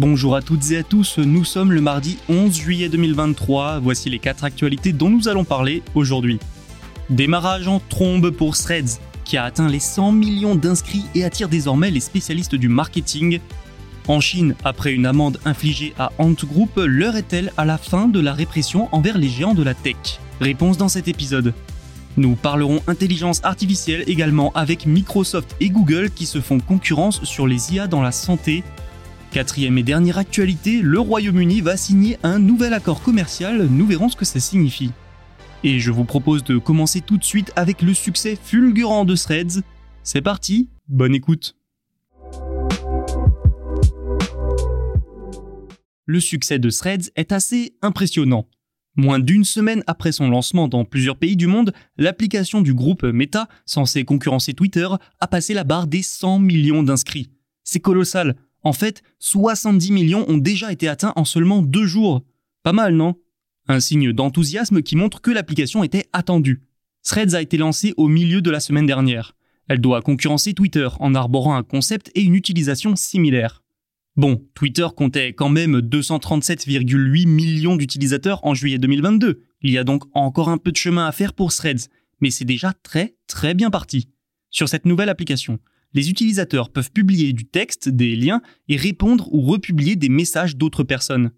Bonjour à toutes et à tous, nous sommes le mardi 11 juillet 2023, voici les 4 actualités dont nous allons parler aujourd'hui. Démarrage en trombe pour Threads, qui a atteint les 100 millions d'inscrits et attire désormais les spécialistes du marketing. En Chine, après une amende infligée à Ant Group, l'heure est-elle à la fin de la répression envers les géants de la tech? Réponse dans cet épisode. Nous parlerons intelligence artificielle également avec Microsoft et Google qui se font concurrence sur les IA dans la santé. Quatrième et dernière actualité, le Royaume-Uni va signer un nouvel accord commercial, nous verrons ce que ça signifie. Et je vous propose de commencer tout de suite avec le succès fulgurant de Threads. C'est parti, bonne écoute. Le succès de Threads est assez impressionnant. Moins d'une semaine après son lancement dans plusieurs pays du monde, l'application du groupe Meta, censée concurrencer Twitter, a passé la barre des 100 millions d'inscrits. C'est colossal. En fait, 70 millions ont déjà été atteints en seulement deux jours. Pas mal, non? Un signe d'enthousiasme qui montre que l'application était attendue. Threads a été lancée au milieu de la semaine dernière. Elle doit concurrencer Twitter en arborant un concept et une utilisation similaires. Bon, Twitter comptait quand même 237,8 millions d'utilisateurs en juillet 2022. Il y a donc encore un peu de chemin à faire pour Threads, mais c'est déjà très très bien parti. Sur cette nouvelle application, les utilisateurs peuvent publier du texte, des liens et répondre ou republier des messages d'autres personnes.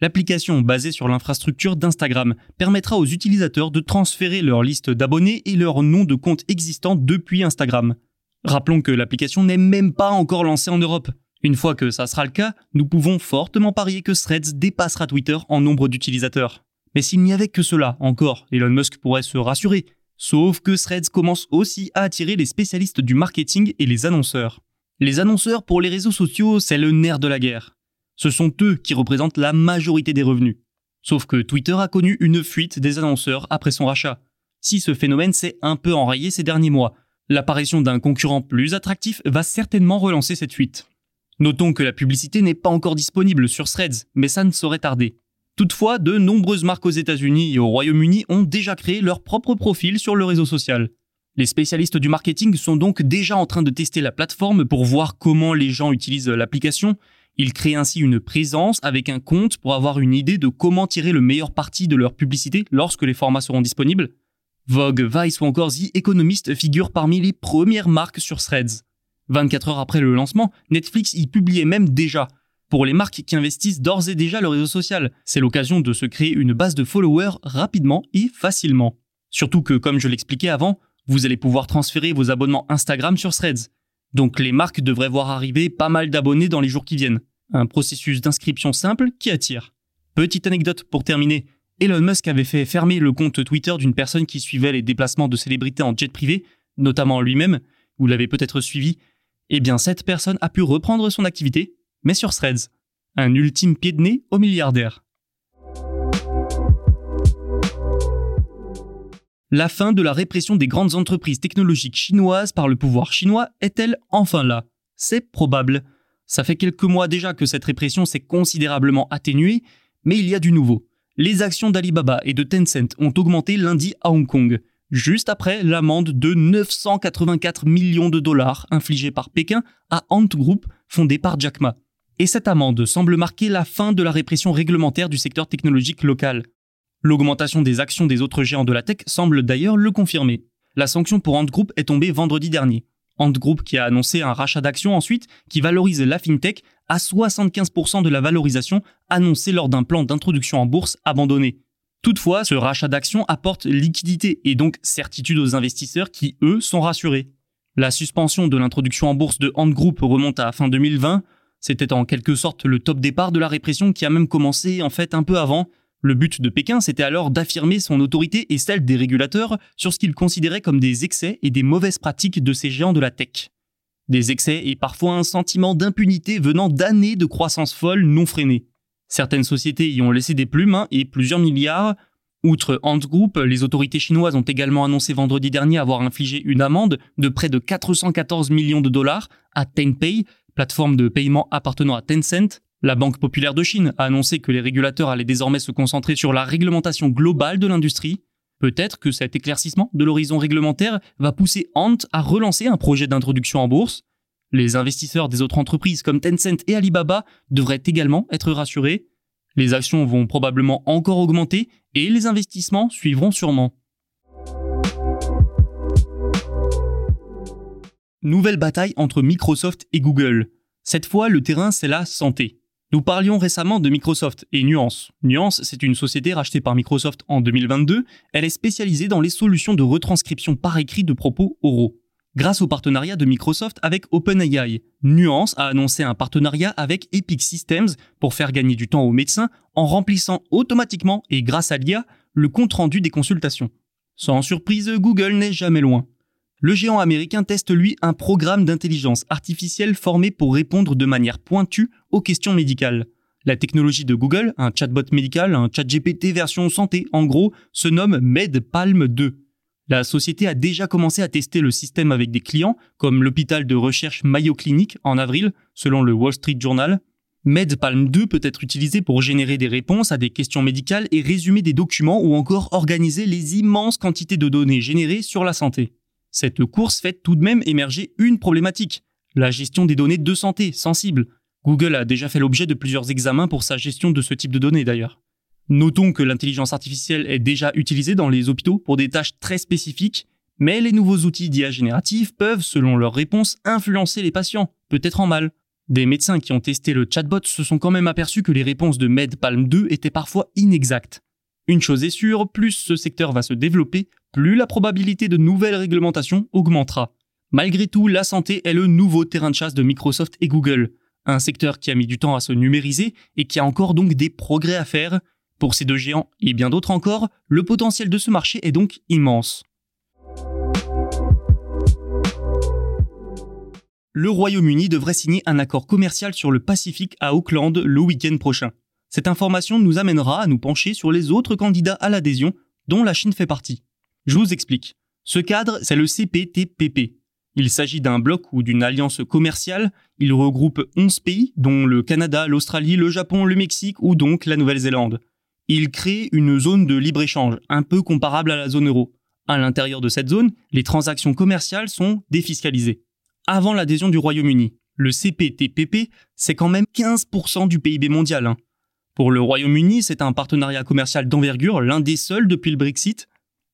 L'application basée sur l'infrastructure d'Instagram permettra aux utilisateurs de transférer leur liste d'abonnés et leur nom de compte existant depuis Instagram. Rappelons que l'application n'est même pas encore lancée en Europe. Une fois que ça sera le cas, nous pouvons fortement parier que Threads dépassera Twitter en nombre d'utilisateurs. Mais s'il n'y avait que cela, encore, Elon Musk pourrait se rassurer. Sauf que Threads commence aussi à attirer les spécialistes du marketing et les annonceurs. Les annonceurs pour les réseaux sociaux, c'est le nerf de la guerre. Ce sont eux qui représentent la majorité des revenus. Sauf que Twitter a connu une fuite des annonceurs après son rachat. Si ce phénomène s'est un peu enrayé ces derniers mois, l'apparition d'un concurrent plus attractif va certainement relancer cette fuite. Notons que la publicité n'est pas encore disponible sur Threads, mais ça ne saurait tarder. Toutefois, de nombreuses marques aux États-Unis et au Royaume-Uni ont déjà créé leur propre profil sur le réseau social. Les spécialistes du marketing sont donc déjà en train de tester la plateforme pour voir comment les gens utilisent l'application. Ils créent ainsi une présence avec un compte pour avoir une idée de comment tirer le meilleur parti de leur publicité lorsque les formats seront disponibles. Vogue, Vice ou encore The Economist figurent parmi les premières marques sur Threads. 24 heures après le lancement, Netflix y publiait même déjà. Pour les marques qui investissent d'ores et déjà le réseau social, c'est l'occasion de se créer une base de followers rapidement et facilement. Surtout que, comme je l'expliquais avant, vous allez pouvoir transférer vos abonnements Instagram sur Threads. Donc les marques devraient voir arriver pas mal d'abonnés dans les jours qui viennent. Un processus d'inscription simple qui attire. Petite anecdote pour terminer. Elon Musk avait fait fermer le compte Twitter d'une personne qui suivait les déplacements de célébrités en jet privé, notamment lui-même. Vous l'avez peut-être suivi, eh bien cette personne a pu reprendre son activité, mais sur Threads. Un ultime pied de nez au milliardaire. La fin de la répression des grandes entreprises technologiques chinoises par le pouvoir chinois est-elle enfin là? C'est probable. Ça fait quelques mois déjà que cette répression s'est considérablement atténuée, mais il y a du nouveau. Les actions d'Alibaba et de Tencent ont augmenté lundi à Hong Kong juste après l'amende de 984 millions de dollars infligée par Pékin à Ant Group, fondé par Jack Ma. Et cette amende semble marquer la fin de la répression réglementaire du secteur technologique local. L'augmentation des actions des autres géants de la tech semble d'ailleurs le confirmer. La sanction pour Ant Group est tombée vendredi dernier. Ant Group qui a annoncé un rachat d'actions ensuite qui valorise la fintech à 75% de la valorisation annoncée lors d'un plan d'introduction en bourse abandonné. Toutefois, ce rachat d'actions apporte liquidité et donc certitude aux investisseurs qui, eux, sont rassurés. La suspension de l'introduction en bourse de Ant Group remonte à fin 2020. C'était en quelque sorte le top départ de la répression qui a même commencé en fait un peu avant. Le but de Pékin, c'était alors d'affirmer son autorité et celle des régulateurs sur ce qu'ils considéraient comme des excès et des mauvaises pratiques de ces géants de la tech. Des excès et parfois un sentiment d'impunité venant d'années de croissance folle non freinée. Certaines sociétés y ont laissé des plumes hein, et plusieurs milliards. Outre Ant Group, les autorités chinoises ont également annoncé vendredi dernier avoir infligé une amende de près de 414 millions de dollars à Tenpay, plateforme de paiement appartenant à Tencent. La Banque populaire de Chine a annoncé que les régulateurs allaient désormais se concentrer sur la réglementation globale de l'industrie. Peut-être que cet éclaircissement de l'horizon réglementaire va pousser Ant à relancer un projet d'introduction en bourse. Les investisseurs des autres entreprises comme Tencent et Alibaba devraient également être rassurés. Les actions vont probablement encore augmenter et les investissements suivront sûrement. Nouvelle bataille entre Microsoft et Google. Cette fois, le terrain, c'est la santé. Nous parlions récemment de Microsoft et Nuance. Nuance, c'est une société rachetée par Microsoft en 2022. Elle est spécialisée dans les solutions de retranscription par écrit de propos oraux grâce au partenariat de Microsoft avec OpenAI. Nuance a annoncé un partenariat avec Epic Systems pour faire gagner du temps aux médecins en remplissant automatiquement et grâce à l'IA le compte-rendu des consultations. Sans surprise, Google n'est jamais loin. Le géant américain teste lui un programme d'intelligence artificielle formé pour répondre de manière pointue aux questions médicales. La technologie de Google, un chatbot médical, un chat GPT version santé en gros, se nomme MedPalm 2. La société a déjà commencé à tester le système avec des clients, comme l'hôpital de recherche Mayo Clinic en avril, selon le Wall Street Journal. MedPalm 2 peut être utilisé pour générer des réponses à des questions médicales et résumer des documents ou encore organiser les immenses quantités de données générées sur la santé. Cette course fait tout de même émerger une problématique, la gestion des données de santé sensibles. Google a déjà fait l'objet de plusieurs examens pour sa gestion de ce type de données d'ailleurs. Notons que l'intelligence artificielle est déjà utilisée dans les hôpitaux pour des tâches très spécifiques, mais les nouveaux outils d'IA générative peuvent, selon leurs réponses, influencer les patients, peut-être en mal. Des médecins qui ont testé le chatbot se sont quand même aperçus que les réponses de MedPalm 2 étaient parfois inexactes. Une chose est sûre, plus ce secteur va se développer, plus la probabilité de nouvelles réglementations augmentera. Malgré tout, la santé est le nouveau terrain de chasse de Microsoft et Google, un secteur qui a mis du temps à se numériser et qui a encore donc des progrès à faire, pour ces deux géants et bien d'autres encore, le potentiel de ce marché est donc immense. Le Royaume-Uni devrait signer un accord commercial sur le Pacifique à Auckland le week-end prochain. Cette information nous amènera à nous pencher sur les autres candidats à l'adhésion, dont la Chine fait partie. Je vous explique. Ce cadre, c'est le CPTPP. Il s'agit d'un bloc ou d'une alliance commerciale. Il regroupe 11 pays, dont le Canada, l'Australie, le Japon, le Mexique ou donc la Nouvelle-Zélande il crée une zone de libre-échange, un peu comparable à la zone euro. À l'intérieur de cette zone, les transactions commerciales sont défiscalisées. Avant l'adhésion du Royaume-Uni, le CPTPP, c'est quand même 15% du PIB mondial. Hein. Pour le Royaume-Uni, c'est un partenariat commercial d'envergure, l'un des seuls depuis le Brexit.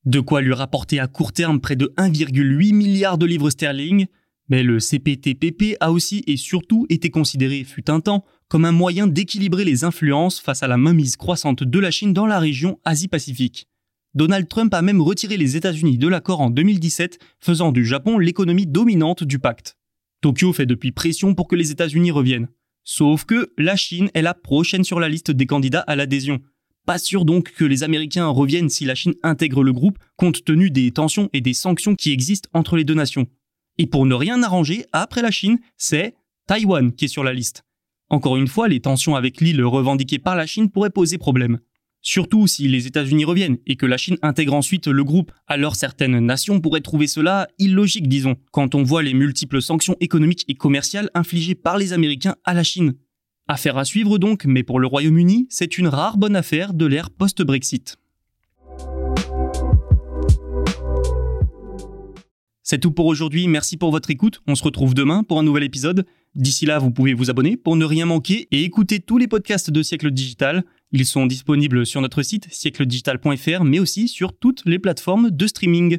De quoi lui rapporter à court terme près de 1,8 milliard de livres sterling. Mais le CPTPP a aussi et surtout été considéré, fut un temps, comme un moyen d'équilibrer les influences face à la mainmise croissante de la Chine dans la région Asie-Pacifique. Donald Trump a même retiré les États-Unis de l'accord en 2017, faisant du Japon l'économie dominante du pacte. Tokyo fait depuis pression pour que les États-Unis reviennent. Sauf que la Chine est la prochaine sur la liste des candidats à l'adhésion. Pas sûr donc que les Américains reviennent si la Chine intègre le groupe, compte tenu des tensions et des sanctions qui existent entre les deux nations. Et pour ne rien arranger, après la Chine, c'est Taïwan qui est sur la liste. Encore une fois, les tensions avec l'île revendiquées par la Chine pourraient poser problème. Surtout si les États-Unis reviennent et que la Chine intègre ensuite le groupe, alors certaines nations pourraient trouver cela illogique, disons, quand on voit les multiples sanctions économiques et commerciales infligées par les Américains à la Chine. Affaire à suivre donc, mais pour le Royaume-Uni, c'est une rare bonne affaire de l'ère post-Brexit. C'est tout pour aujourd'hui, merci pour votre écoute, on se retrouve demain pour un nouvel épisode. D'ici là, vous pouvez vous abonner pour ne rien manquer et écouter tous les podcasts de Siècle Digital. Ils sont disponibles sur notre site siècledigital.fr mais aussi sur toutes les plateformes de streaming.